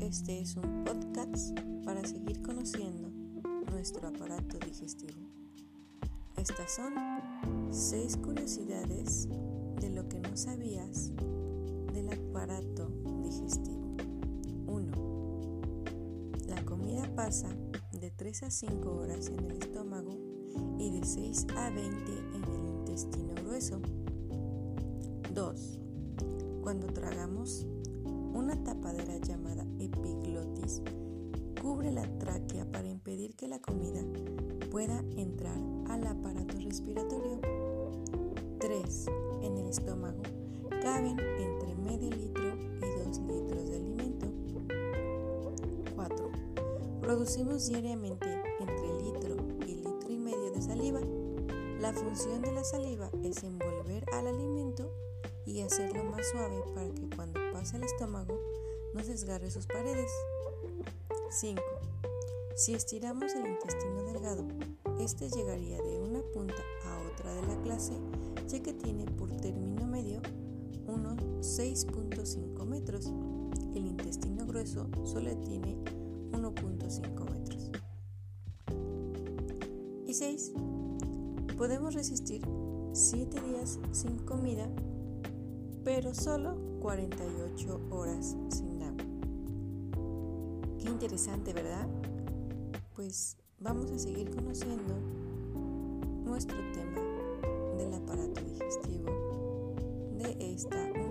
Este es un podcast para seguir conociendo nuestro aparato digestivo. Estas son seis curiosidades de lo que no sabías del aparato digestivo. 1. La comida pasa de 3 a 5 horas en el estómago y de 6 a 20 en el intestino grueso. 2. Cuando tragamos, una tapadera llamada epiglotis cubre la tráquea para impedir que la comida pueda entrar al aparato respiratorio. 3. En el estómago caben entre medio litro y 2 litros de alimento. 4. Producimos diariamente entre litro y litro y medio de saliva. La función de la saliva es envolver al alimento y hacerlo más suave para que cuando pase al estómago no desgarre sus paredes. 5. Si estiramos el intestino delgado, este llegaría de una punta a otra de la clase, ya que tiene por término medio unos 6.5 metros. El intestino grueso solo tiene 1.5 metros. Y 6. Podemos resistir 7 días sin comida pero solo 48 horas sin agua. Qué interesante, ¿verdad? Pues vamos a seguir conociendo nuestro tema del aparato digestivo de esta.